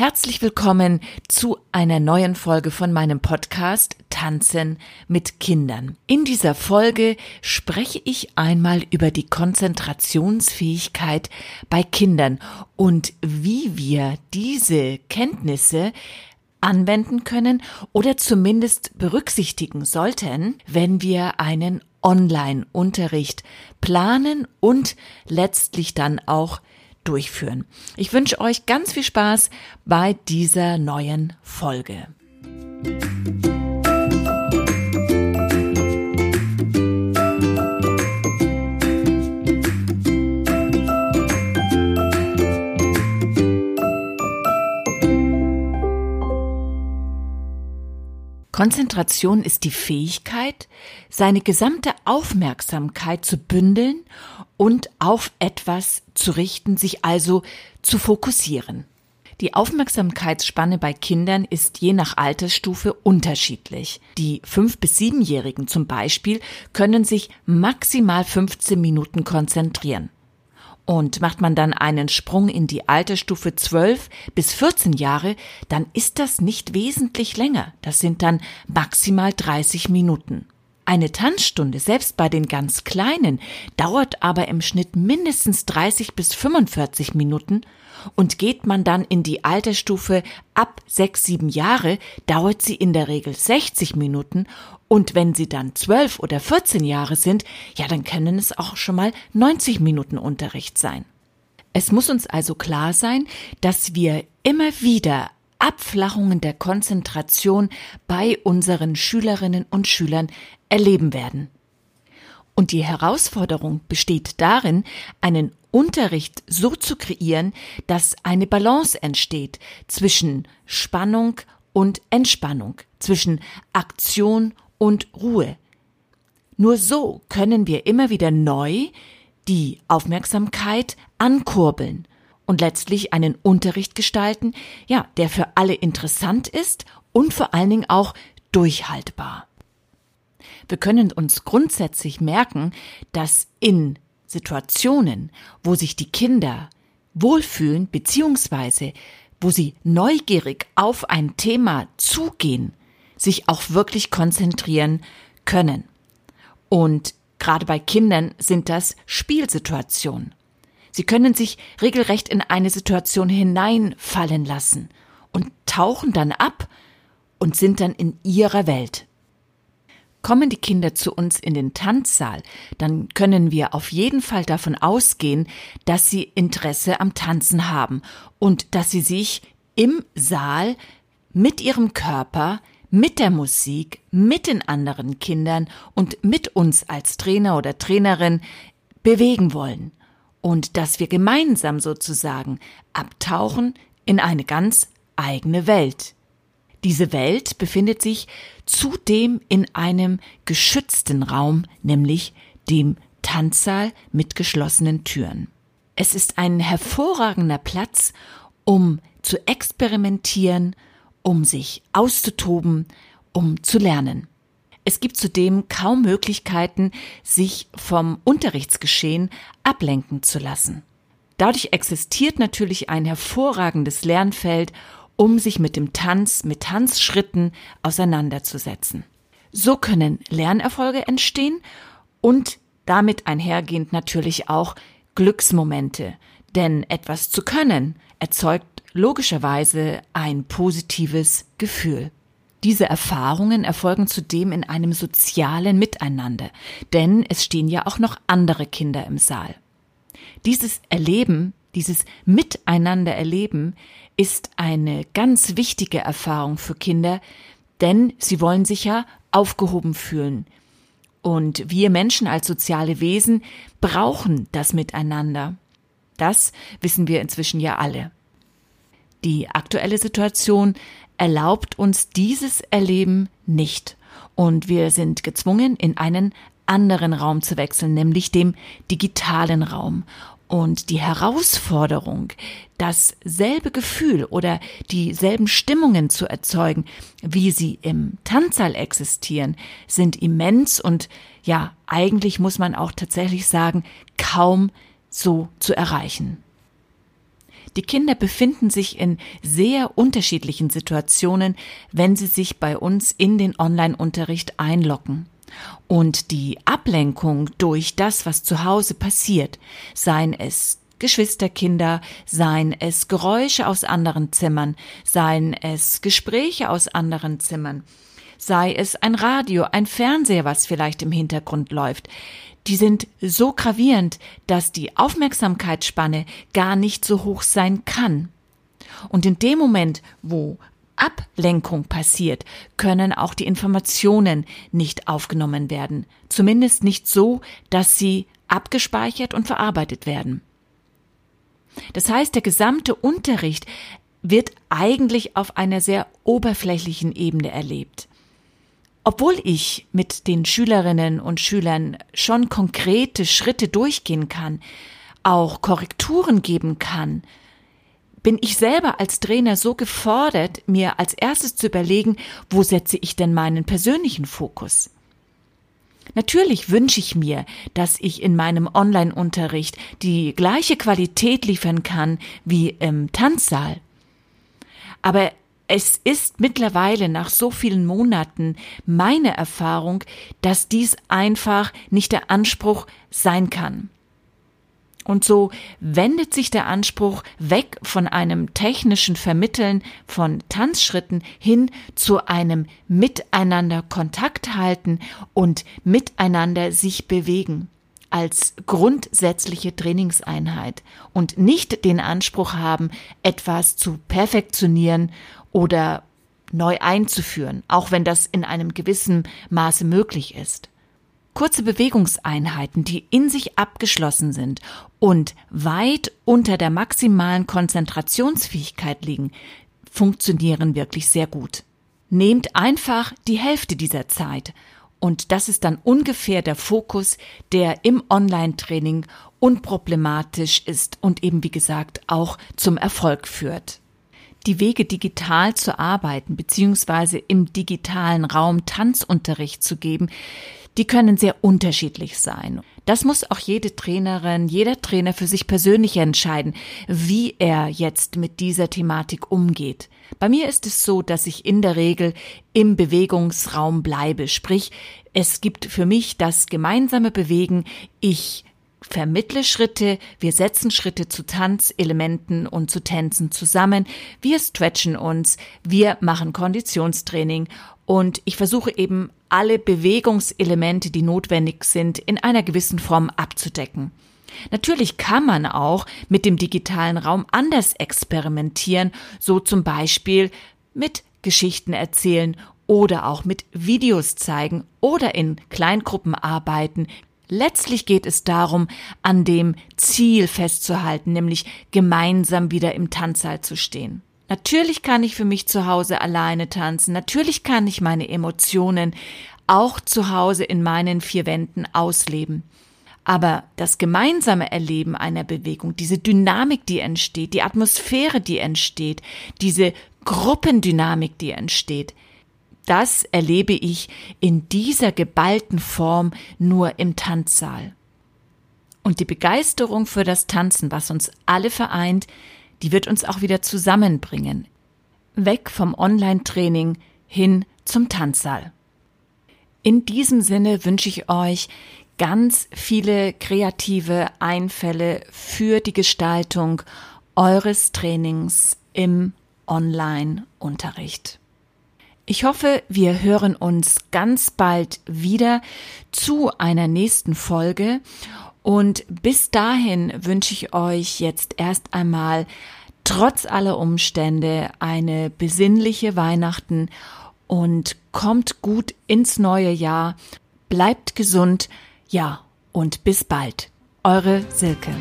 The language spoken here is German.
Herzlich willkommen zu einer neuen Folge von meinem Podcast Tanzen mit Kindern. In dieser Folge spreche ich einmal über die Konzentrationsfähigkeit bei Kindern und wie wir diese Kenntnisse anwenden können oder zumindest berücksichtigen sollten, wenn wir einen Online-Unterricht planen und letztlich dann auch durchführen. Ich wünsche euch ganz viel Spaß bei dieser neuen Folge. Konzentration ist die Fähigkeit, seine gesamte Aufmerksamkeit zu bündeln und auf etwas zu richten, sich also zu fokussieren. Die Aufmerksamkeitsspanne bei Kindern ist je nach Altersstufe unterschiedlich. Die fünf bis siebenjährigen zum Beispiel können sich maximal 15 Minuten konzentrieren. Und macht man dann einen Sprung in die Altersstufe 12 bis 14 Jahre, dann ist das nicht wesentlich länger. Das sind dann maximal 30 Minuten. Eine Tanzstunde, selbst bei den ganz Kleinen, dauert aber im Schnitt mindestens 30 bis 45 Minuten und geht man dann in die Altersstufe ab 6, 7 Jahre, dauert sie in der Regel 60 Minuten und wenn sie dann 12 oder 14 Jahre sind, ja, dann können es auch schon mal 90 Minuten Unterricht sein. Es muss uns also klar sein, dass wir immer wieder Abflachungen der Konzentration bei unseren Schülerinnen und Schülern erleben werden. Und die Herausforderung besteht darin, einen Unterricht so zu kreieren, dass eine Balance entsteht zwischen Spannung und Entspannung, zwischen Aktion und Ruhe. Nur so können wir immer wieder neu die Aufmerksamkeit ankurbeln und letztlich einen Unterricht gestalten, ja, der für alle interessant ist und vor allen Dingen auch durchhaltbar. Wir können uns grundsätzlich merken, dass in Situationen, wo sich die Kinder wohlfühlen beziehungsweise wo sie neugierig auf ein Thema zugehen, sich auch wirklich konzentrieren können. Und gerade bei Kindern sind das Spielsituationen. Sie können sich regelrecht in eine Situation hineinfallen lassen und tauchen dann ab und sind dann in ihrer Welt. Kommen die Kinder zu uns in den Tanzsaal, dann können wir auf jeden Fall davon ausgehen, dass sie Interesse am Tanzen haben und dass sie sich im Saal mit ihrem Körper, mit der Musik, mit den anderen Kindern und mit uns als Trainer oder Trainerin bewegen wollen und dass wir gemeinsam sozusagen abtauchen in eine ganz eigene Welt. Diese Welt befindet sich zudem in einem geschützten Raum, nämlich dem Tanzsaal mit geschlossenen Türen. Es ist ein hervorragender Platz, um zu experimentieren, um sich auszutoben, um zu lernen. Es gibt zudem kaum Möglichkeiten, sich vom Unterrichtsgeschehen ablenken zu lassen. Dadurch existiert natürlich ein hervorragendes Lernfeld um sich mit dem Tanz, mit Tanzschritten auseinanderzusetzen. So können Lernerfolge entstehen und damit einhergehend natürlich auch Glücksmomente. Denn etwas zu können erzeugt logischerweise ein positives Gefühl. Diese Erfahrungen erfolgen zudem in einem sozialen Miteinander, denn es stehen ja auch noch andere Kinder im Saal. Dieses Erleben dieses Miteinander erleben ist eine ganz wichtige Erfahrung für Kinder, denn sie wollen sich ja aufgehoben fühlen. Und wir Menschen als soziale Wesen brauchen das Miteinander. Das wissen wir inzwischen ja alle. Die aktuelle Situation erlaubt uns dieses Erleben nicht. Und wir sind gezwungen, in einen anderen Raum zu wechseln, nämlich dem digitalen Raum. Und die Herausforderung, dasselbe Gefühl oder dieselben Stimmungen zu erzeugen, wie sie im Tanzsaal existieren, sind immens und ja, eigentlich muss man auch tatsächlich sagen, kaum so zu erreichen. Die Kinder befinden sich in sehr unterschiedlichen Situationen, wenn sie sich bei uns in den Online-Unterricht einloggen. Und die Ablenkung durch das, was zu Hause passiert, seien es Geschwisterkinder, seien es Geräusche aus anderen Zimmern, seien es Gespräche aus anderen Zimmern, sei es ein Radio, ein Fernseher, was vielleicht im Hintergrund läuft, die sind so gravierend, dass die Aufmerksamkeitsspanne gar nicht so hoch sein kann. Und in dem Moment, wo Ablenkung passiert, können auch die Informationen nicht aufgenommen werden, zumindest nicht so, dass sie abgespeichert und verarbeitet werden. Das heißt, der gesamte Unterricht wird eigentlich auf einer sehr oberflächlichen Ebene erlebt. Obwohl ich mit den Schülerinnen und Schülern schon konkrete Schritte durchgehen kann, auch Korrekturen geben kann, bin ich selber als Trainer so gefordert, mir als erstes zu überlegen, wo setze ich denn meinen persönlichen Fokus? Natürlich wünsche ich mir, dass ich in meinem Online-Unterricht die gleiche Qualität liefern kann wie im Tanzsaal. Aber es ist mittlerweile nach so vielen Monaten meine Erfahrung, dass dies einfach nicht der Anspruch sein kann. Und so wendet sich der Anspruch weg von einem technischen Vermitteln von Tanzschritten hin zu einem Miteinander Kontakt halten und miteinander sich bewegen als grundsätzliche Trainingseinheit und nicht den Anspruch haben, etwas zu perfektionieren oder neu einzuführen, auch wenn das in einem gewissen Maße möglich ist. Kurze Bewegungseinheiten, die in sich abgeschlossen sind und weit unter der maximalen Konzentrationsfähigkeit liegen, funktionieren wirklich sehr gut. Nehmt einfach die Hälfte dieser Zeit und das ist dann ungefähr der Fokus, der im Online-Training unproblematisch ist und eben wie gesagt auch zum Erfolg führt die Wege digital zu arbeiten beziehungsweise im digitalen Raum Tanzunterricht zu geben, die können sehr unterschiedlich sein. Das muss auch jede Trainerin, jeder Trainer für sich persönlich entscheiden, wie er jetzt mit dieser Thematik umgeht. Bei mir ist es so, dass ich in der Regel im Bewegungsraum bleibe, sprich, es gibt für mich das gemeinsame Bewegen, ich vermittle Schritte, wir setzen Schritte zu Tanzelementen und zu Tänzen zusammen, wir stretchen uns, wir machen Konditionstraining und ich versuche eben alle Bewegungselemente, die notwendig sind, in einer gewissen Form abzudecken. Natürlich kann man auch mit dem digitalen Raum anders experimentieren, so zum Beispiel mit Geschichten erzählen oder auch mit Videos zeigen oder in Kleingruppen arbeiten, Letztlich geht es darum, an dem Ziel festzuhalten, nämlich gemeinsam wieder im Tanzsaal zu stehen. Natürlich kann ich für mich zu Hause alleine tanzen, natürlich kann ich meine Emotionen auch zu Hause in meinen vier Wänden ausleben. Aber das gemeinsame Erleben einer Bewegung, diese Dynamik, die entsteht, die Atmosphäre, die entsteht, diese Gruppendynamik, die entsteht, das erlebe ich in dieser geballten Form nur im Tanzsaal. Und die Begeisterung für das Tanzen, was uns alle vereint, die wird uns auch wieder zusammenbringen. Weg vom Online-Training hin zum Tanzsaal. In diesem Sinne wünsche ich euch ganz viele kreative Einfälle für die Gestaltung eures Trainings im Online-Unterricht. Ich hoffe, wir hören uns ganz bald wieder zu einer nächsten Folge und bis dahin wünsche ich euch jetzt erst einmal trotz aller Umstände eine besinnliche Weihnachten und kommt gut ins neue Jahr, bleibt gesund, ja, und bis bald. Eure Silke.